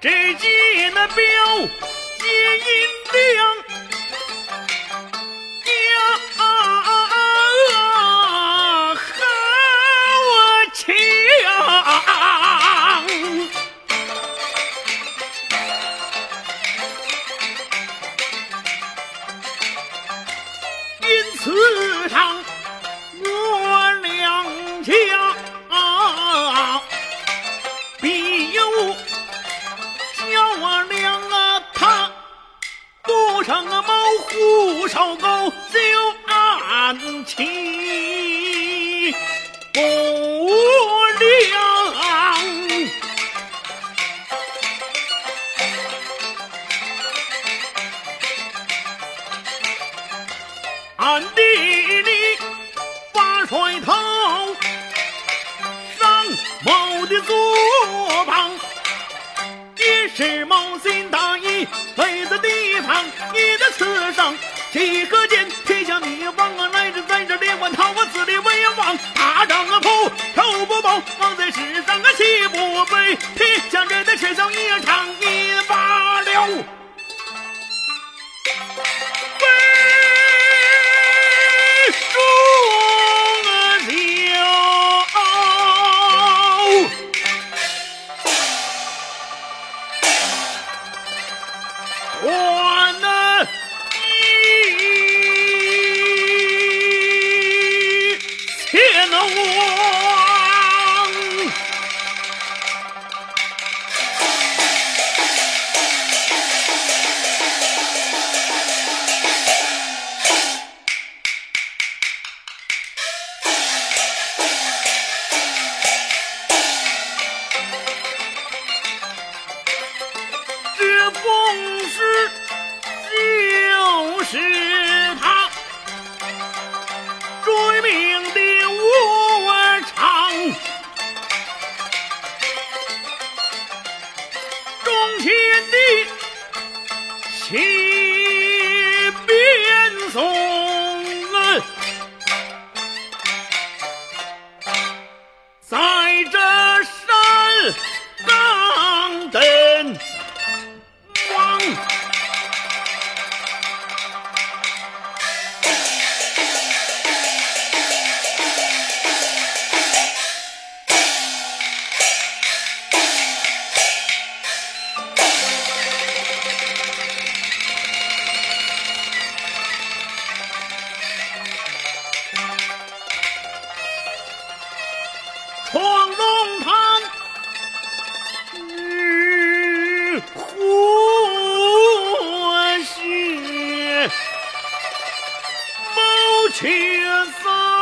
只见那标金亮上啊毛虎烧狗就安气不良。暗地里把甩头上某的左旁，也是你的刺上。几个见天下灭亡啊，来人在这连环逃啊，自立为王，大丈夫头不保，王在世上啊气不悲，天下人的吃上一场一这风是就是他。闯龙潭，日火雪，冒青山。